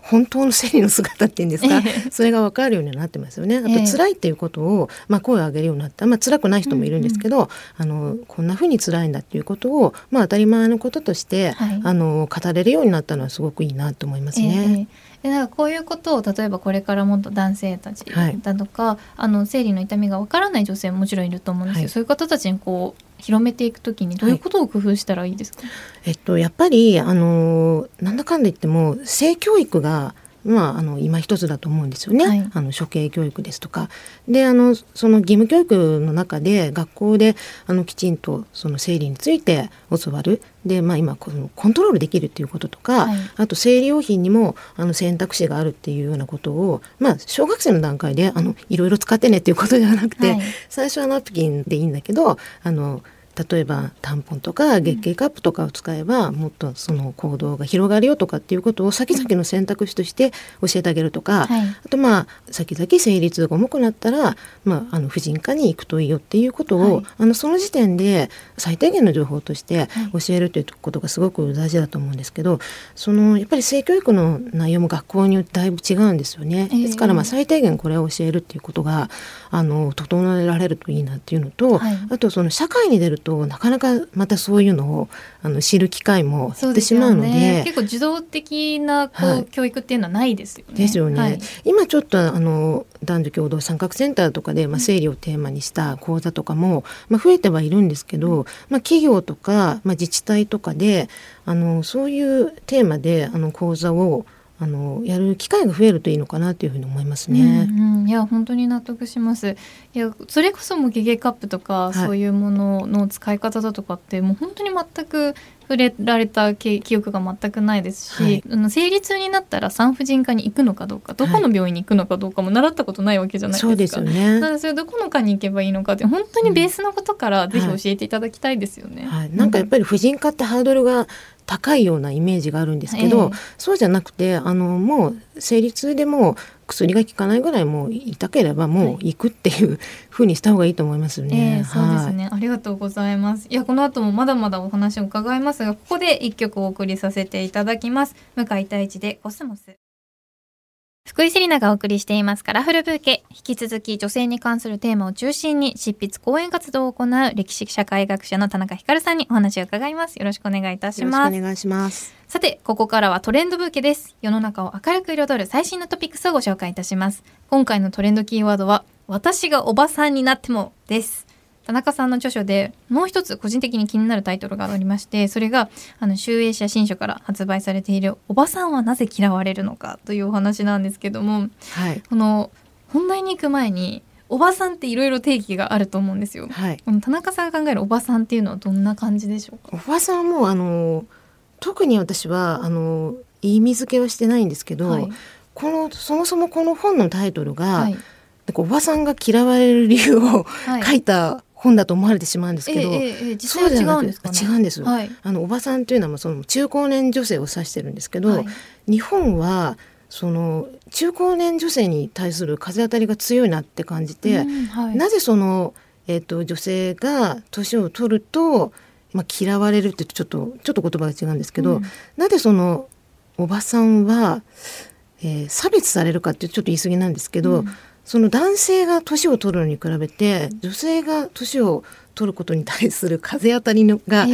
本当の生理の姿っていうんですか、それが分かるようになってますよね。あと辛いっていうことを、まあ、声を上げるようになった、まあ辛くない人もいるんですけど、うんうん、あのこんなふうに辛いんだっていうことを、まあ、当たり前のこととして、はい、あの語れるようになったのはすごくいいなと思いますね。えーでなんかこういうことを例えばこれからもっと男性たちだとか、はい、あの生理の痛みがわからない女性ももちろんいると思うんですけど、はい、そういう方たちにこう広めていくときにどういうことを工夫したらいいですか、はい、えっと、やっぱりあのなんだかんだ言っても性教育がまあ、あの今一つだと思うんですよね、はい、あの処刑教育ですとか。であのその義務教育の中で学校であのきちんとその生理について教わる。で、まあ、今このコントロールできるっていうこととか、はい、あと生理用品にもあの選択肢があるっていうようなことを、まあ、小学生の段階であのいろいろ使ってねっていうことではなくて、はい、最初はナプキンでいいんだけどあの例えばタンポンとか月経カップとかを使えばもっとその行動が広がるよとかっていうことを先々の選択肢として教えてあげるとか、はい、あとまあ先々生理痛が重くなったら、まあ、あの婦人科に行くといいよっていうことを、はい、あのその時点で最低限の情報として教えるということがすごく大事だと思うんですけどそのやっぱり性教育の内容も学校によってだいぶ違うんですよね。ですからまあ最低限これを教えるっていうことがあの整えられるといいなっていうのと、はい、あとその社会に出るとなかなかまたそういうのをあの知る機会も減ってしまうので、ね、結構受動的なこう、はい、教育っていうのはないですよね。ですよね。はい、今ちょっとあの男女共同参画センターとかで、まあ、生理をテーマにした講座とかも、まあ、増えてはいるんですけど、まあ、企業とか、まあ、自治体とかであのそういうテーマであの講座をあのやる機会が増えるといいのかなというふうに思いますね。うんうん、いや本当に納得します。いやそれこそもゲゲカップとか、はい、そういうものの使い方だとかってもう本当に全く触れられた記憶が全くないですし、はい、あの生理痛になったら産婦人科に行くのかどうかどこの病院に行くのかどうかも習ったことないわけじゃないですか。はい、そうですよね。なのでそれどこの科に行けばいいのかって本当にベースのことからぜひ教えていただきたいですよね。はい、なんかやっぱり婦人科ってハードルが高いようなイメージがあるんですけど、えー、そうじゃなくてあのもう生理痛でも薬が効かないぐらいもう痛ければもう行くっていうふうにした方がいいと思いますね。えー、そうですね、はい、ありがとうございます。いやこの後もまだまだお話を伺いますがここで一曲お送りさせていただきます。向井太一でコスモス。福井セリナがお送りしていますカラフルブーケ。引き続き女性に関するテーマを中心に執筆講演活動を行う歴史社会学者の田中光さんにお話を伺います。よろしくお願いいたします。お願いします。さて、ここからはトレンドブーケです。世の中を明るく彩る最新のトピックスをご紹介いたします。今回のトレンドキーワードは、私がおばさんになってもです。田中さんの著書でもう一つ個人的に気になるタイトルがありましてそれがあの集英社新書から発売されている「おばさんはなぜ嫌われるのか」というお話なんですけども、はい、この本題に行く前におばさんっていろいろ定義があると思うんですよ、はい、田中さんが考えるおばさんっていうのはどんな感じでしょうか？おばさんもあの特に私はあの意味付けはしてないんですけど、はい、このそもそもこの本のタイトルが、はい、おばさんが嫌われる理由を書いた本だと思われてしまうんですけど、えーえー、実際は違うんですか、ね、違うんです、はい、あのおばさんというのはその中高年女性を指してるんですけど、はい、日本はその中高年女性に対する風当たりが強いなって感じて、うんはい、なぜその、えーと、女性が年を取ると、まあ、嫌われるってちょっとちょっと言葉が違うんですけど、うん、なぜそのおばさんは、えー、差別されるかってちょっと言い過ぎなんですけど、うんその男性が年を取るのに比べて女性が年を取ることに対する風当たりのが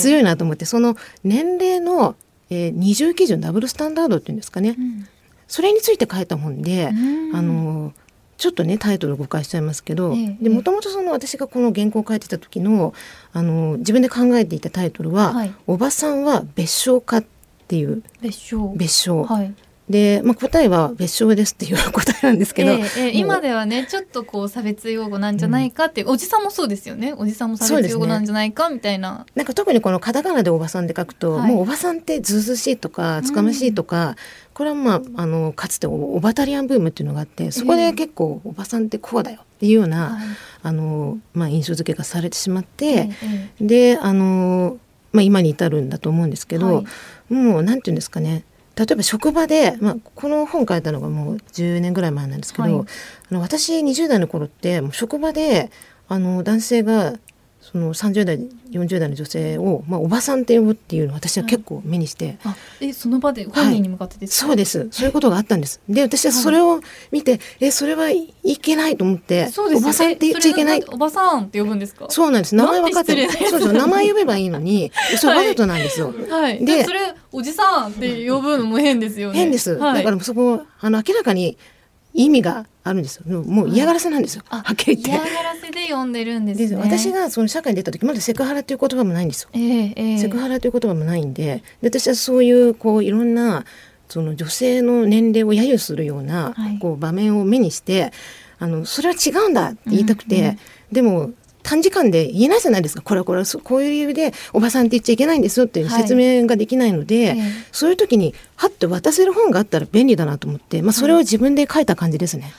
強いなと思って、ええ、その年齢の、えー、二重基準ダブルスタンダードっていうんですかね、うん、それについて書いた本で、うん、あのちょっとねタイトル誤解しちゃいますけどもともと私がこの原稿を書いてた時のあの自分で考えていたタイトルは「はい、おばさんは別称か」っていう。別称別称、はい、で、まあ、答えは別称ですっていう答えなんですけど、えーえー、今ではねちょっとこう差別用語なんじゃないかっていう、うん、おじさんもそうですよね。おじさんも差別用語なんじゃないか、みたいな。なんか特にこのカタカナでおばさんで書くと、はい、もうおばさんってずうずしいとかつかましいとか、うん、これはまああのかつてオバタリアンブームっていうのがあってそこで結構おばさんってこうだよっていうような、あのまあ、印象付けがされてしまって、であの、まあ、今に至るんだと思うんですけど、はい、もうなんていうんですかね例えば職場で、まあ、この本書いたのがもう10年ぐらい前なんですけど、はい、あの私20代の頃ってもう職場であの男性がその30代40代の女性を、まあ、おばさんって呼ぶっていうのを私は結構目にして、はい、えその場で本人に向かってですか、はい、そうです。そういうことがあったんです。で私はそれを見て、はい、えそれはいけないと思ってそうですおばさんって言っちゃいけない。おばさんって呼ぶんですか？そうなんです。名前分かってる。そうそう名前呼べばいいのにそれわざとなんですよ、はい、でそれおじさんって呼ぶのも変ですよね。変です、だからそこあの明らかに意味があるんですよ。もう嫌がらせなんですよ、はい、はっきり言って。嫌がらせで読んでるんです、ね、私がその社会に出た時まだセクハラという言葉もないんですよ、えーえー、セクハラという言葉もないんで。で私はそういうこういろんなその女性の年齢を揶揄するような、こう場面を目にしてあのそれは違うんだって言いたくて、うんうん、でも短時間で言えないじゃないですか。これはこれはこういう理由でおばさんって言っちゃいけないんですよっていう説明ができないので、はい、そういう時にはっと渡せる本があったら便利だなと思って、まあ、それを自分で書いた感じですね。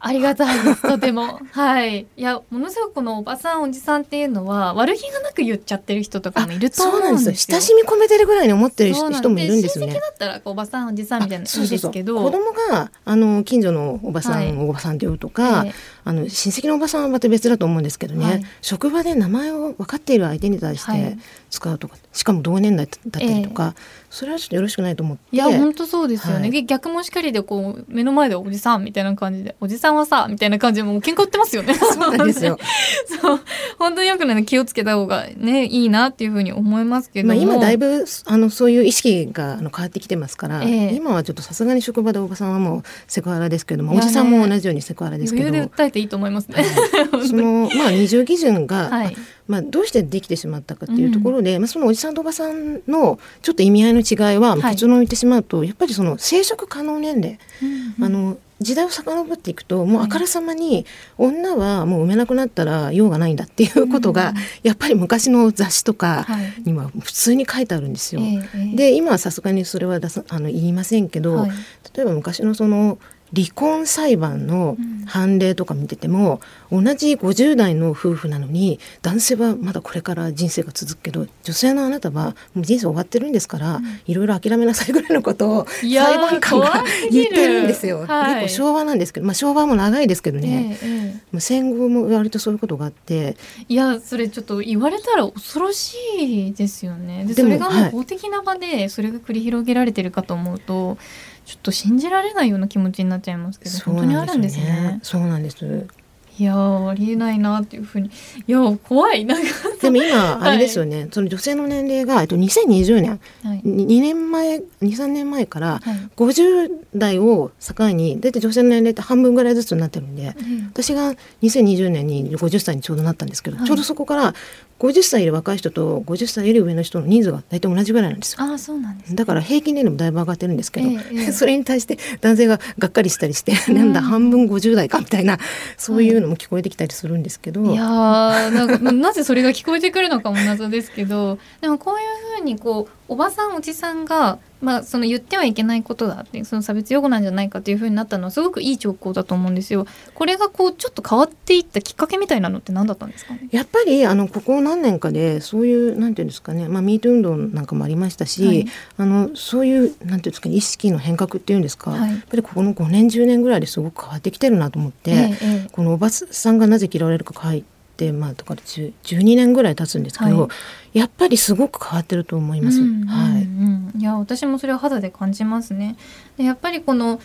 ありがたいですとても。はい。いやものすごくこのおばさんおじさんっていうのは悪気がなく言っちゃってる人とかもいると思うんですよ。親しみ込めてるぐらいに思ってる人もいるんですよね。親戚だったらおばさんおじさんみたいないいですけど子供があの近所のおばさん、はい、おばさんって言うとか、えー、あの親戚のおばさんはまた別だと思うんですけどね、はい、職場で名前を分かっている相手に対して使うとか、しかも同年代だったりとか、えーそれはちょっとよろしくないと思って。いや本当そうですよね、はい、逆もしかりでこう目の前でおじさんみたいな感じでおじさんはさみたいな感じでもう喧嘩売ってますよね。そうなんですよ。そう。本当によくない気をつけた方がねいいなっていうふうに思いますけどまあ今だいぶあのそういう意識があの変わってきてますから、えー、今はちょっとさすがに職場でおばさんはもうセクハラですけども、おじさんも同じようにセクハラですけど。余裕で訴えていいと思いますね、はい、そのまあ二重基準が、はいまあ、どうしてできてしまったかっていうところで、うん、まあ、そのおじさんとおばさんのちょっと意味合いの違いは結論を言ってしまうと、はい、やっぱりその生殖可能年齢、うんうん、あの時代を遡っていくともうあからさまに女はもう産めなくなったら用がないんだっていうことが、やっぱり昔の雑誌とかには普通に書いてあるんですよ。で今はさすがにそれは出すあの言いませんけど、はい、例えば昔のその離婚裁判の判例とか見てても、うん、同じ50代の夫婦なのに男性はまだこれから人生が続くけど女性のあなたはもう人生終わってるんですから、うん、いろいろ諦めなさいぐらいのことを裁判官が言ってるんですよ。はい、結構昭和なんですけど、まあ、昭和も長いですけどね、ええ、戦後も割とそういうことがあっていやそれちょっと言われたら恐ろしいですよね。でそれがもう法的な場でそれが繰り広げられてるかと思うと。はいちょっと信じられないような気持ちになっちゃいますけど、本当にあるんですね。そうなんです。いやありえないなっていうふうに。いや怖い。なんかでも今 あれですよね、はい、その女性の年齢が、えっと、2020年、はい、2年前23年前から50代を境に大体女性の年齢って半分ぐらいずつになってるんで、私が2020年に50歳にちょうどなったんですけど、はい、ちょうどそこから50歳いる若い人と50歳より上の人の人数が大体同じぐらいなんですよ。あそうなんです、ね、だから平均年齢もだいぶ上がってるんですけど、ええ、それに対して男性ががっかりしたりして、うん、なんだ半分50代かみたいなそういうのも聞こえてきたりするんですけど、はい、いやなんかなぜそれが聞こえてくるのかも謎ですけどでもこういうふうにこうおばさんおじさんがまあ、その言ってはいけないことだってその差別用語なんじゃないかっていうふうになったのはすごくいい兆候だと思うんですよ。これがこうちょっと変わっていったきっかけみたいなのって何だったんですか、ね、やっぱりあのここ何年かでそういうなんていうんですかね、まあ、ミート運動なんかもありましたし、はい、あのそういうなんていうんですか、ね、意識の変革っていうんですか、はい、やっぱりここの5年10年ぐらいですごく変わってきてるなと思って、ええ、このおばさんがなぜ嫌われるか書いてまあとか12年ぐらい経つんですけど、はい、やっぱりすごく変わってると思います。うんうんうん、はい、いや私もそれを肌で感じますね。でやっぱりこの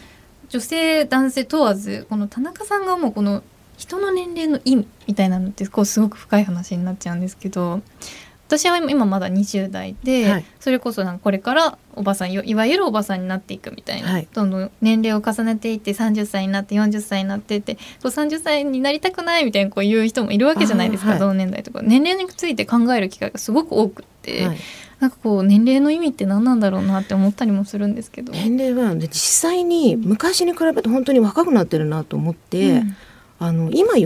女性男性問わずこの田中さんがもうこの人の年齢の意味みたいなのってこうすごく深い話になっちゃうんですけど私は今まだ20代で、はい、それこそなんかこれからおばさんいわゆるおばさんになっていくみたいな、はい、どんどん年齢を重ねていって30歳になって40歳になってってそう30歳になりたくないみたいなこう言う人もいるわけじゃないですか、はい、同年代とか。年齢について考える機会がすごく多くって。なんかこう年齢の意味って何なんだろうなって思ったりもするんですけど。年齢は実際に昔に比べて本当に若くなってるなと思って、うん、あの今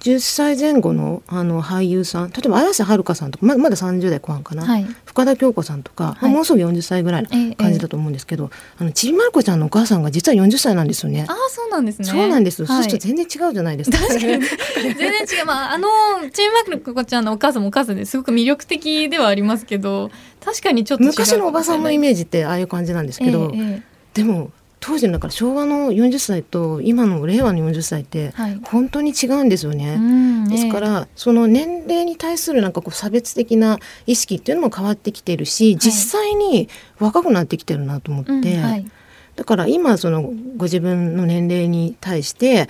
10歳前後のあの俳優さん例えば綾瀬はるかさんとかままだ30代後半かな、はい、深田恭子さんとか、はい、もうすぐ40歳ぐらいの感じだと思うんですけど、ええ、あのちびまる子ちゃんのお母さんが実は40歳なんですよね。あそうなんですね。そうなんです。はい、そうすると全然違うじゃないですか。全然違う。まああのちびまる子ちゃんのお母さんもお母さんですごく魅力的ではありますけど確かにちょっと昔のおばさんのイメージってああいう感じなんですけど、え、でも当時のだから昭和の40歳と今の令和の40歳って本当に違うんですよね。はいね。ですからその年齢に対するなんかこう差別的な意識っていうのも変わってきてるし、実際に若くなってきてるなと思って、うんはい、だから今そのご自分の年齢に対して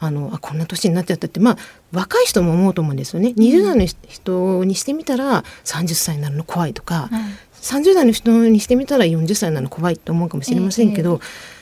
あのあこんな年になっちゃったってまあ若い人も思うと思うんですよね。20代の人にしてみたら30歳になるの怖いとか、30代の人にしてみたら40歳なの怖いって思うかもしれませんけど、え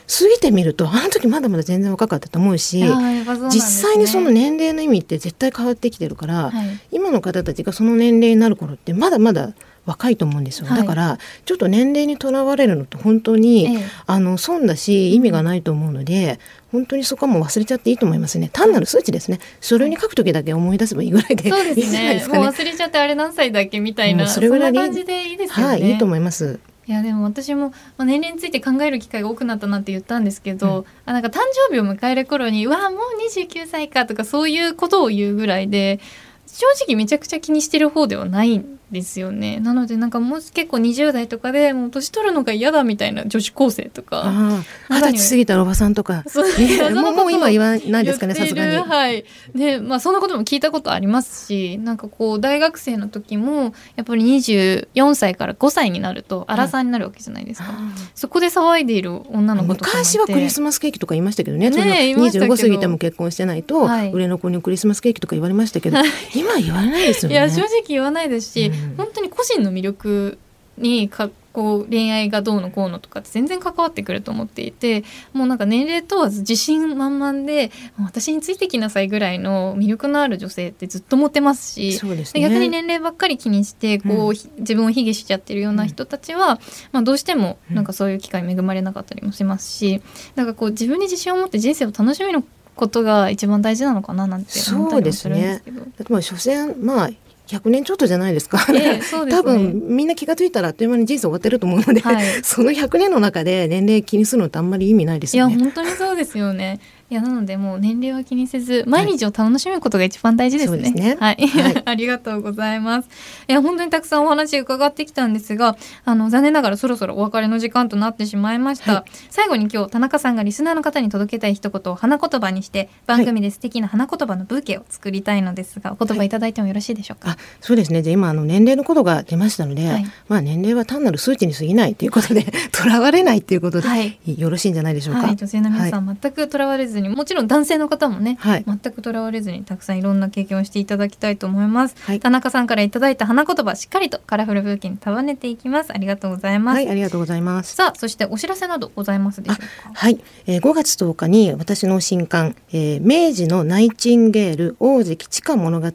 ー、過ぎてみるとあの時まだまだ全然若かったと思うし、ね、実際にその年齢の意味って絶対変わってきてるから、はい、今の方たちがその年齢になる頃ってまだまだ若いと思うんですよ、はい、だからちょっと年齢にとらわれるのって本当に、ええ、あの損だし意味がないと思うので本当にそこはもう忘れちゃっていいと思いますね。単なる数値ですね。書類に書く時だけ思い出せばいいぐらいでそうですね。ね。もう忘れちゃってあれ何歳だっけみたいなそれぐらい感じでいいですよね。はいいいと思います。いやでも私も、まあ、年齢について考える機会が多くなったなって言ったんですけど、うん、あなんか誕生日を迎える頃に「わあもう29歳か」とかそういうことを言うぐらいで正直めちゃくちゃ気にしてる方ではないんですよね。なのでなんかもう結構20代とかでもう年取るのが嫌だみたいな女子高生とか。二十歳過ぎたらおばさんとか、ね、もうもう今言わないですかねさすがに。はい。でまあ、そんなことも聞いたことありますしなんかこう大学生の時もやっぱり24歳から5歳になると荒さになるわけじゃないですか、はい、そこで騒いでいる女の子とか昔はクリスマスケーキとか言いましたけどねね25過ぎても結婚してないと、はい、上の子にクリスマスケーキとか言われましたけど、今言わないですよね。いや正直言わないですし、うん、本当に個人の魅力にかこう恋愛がどうのこうのとかって全然関わってくると思っていてもうなんか年齢問わず自信満々で私についてきなさいぐらいの魅力のある女性ってずっと持ってますし、ね、逆に年齢ばっかり気にしてこう、うん、自分を卑下しちゃってるような人たちは、うん、まあ、どうしてもなんかそういう機会に恵まれなかったりもしますしだからこう自分に自信を持って人生を楽しみのことが一番大事なのかななんて思ったりもするんですけど。そうですね。まあ所詮まあ100年ちょっとじゃないですか、えーね、多分みんな気が付いたらあっという間に人生終わってると思うので、はい、その100年の中で年齢気にするのってあんまり意味ないですよね。いや本当にそうですよねいやなのでもう年齢は気にせず毎日を楽しむことが一番大事ですね。ねはい、はい、ありがとうございます。いや本当にたくさんお話伺ってきたんですが、あの残念ながらそろそろお別れの時間となってしまいました。はい、最後に今日田中さんがリスナーの方に届けたい一言を花言葉にして番組で素敵な花言葉のブーケを作りたいのですが、お言葉いただいてもよろしいでしょうか？そうですね。じゃ今あの年齢のことが出ましたので、まあ年齢は単なる数値に過ぎないということで とらわれないということで、よろしいんじゃないでしょうか？女性の皆さん、全くとらわれずにもちろん男性の方もね、はい、全くとらわれずにたくさんいろんな経験をしていただきたいと思います、はい、田中さんからいただいた花言葉しっかりとカラフル風景に束ねていきます。ありがとうございます。はいありがとうございます。さあそしてお知らせなどございますでしょうか？はい、えー、5月10日に私の新刊、えー、明治のナイチンゲール大関地下物語が、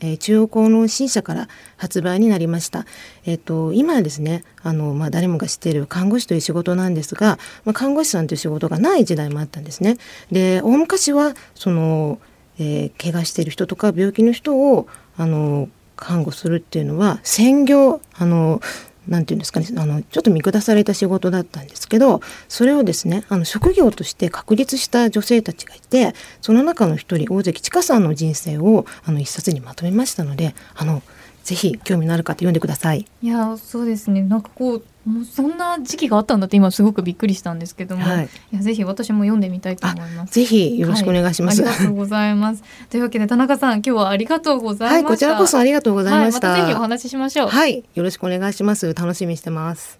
えー、中央公納新社から発売になりました。えっ、と今ですねあの、まあ、誰もが知っている看護師という仕事なんですが、まあ、看護師さんという仕事がない時代もあったんですね。で大昔はその、えー、怪我している人とか病気の人をあの看護するっていうのは専業あのなんていうんですかねあのちょっと見下された仕事だったんですけどそれをですねあの職業として確立した女性たちがいてその中の一人大関千佳さんの人生をあの一冊にまとめましたのであのぜひ興味のある方読んでください。いやそうですねなんかこうもうそんな時期があったんだって今すごくびっくりしたんですけども、はい、いやぜひ私も読んでみたいと思います。ぜひよろしくお願いします、はい、ありがとうございます。というわけで田中さん今日はありがとうございました。はい、こちらこそありがとうございました。はい、またぜひお話ししましょう。はい、よろしくお願いします。楽しみにしてます。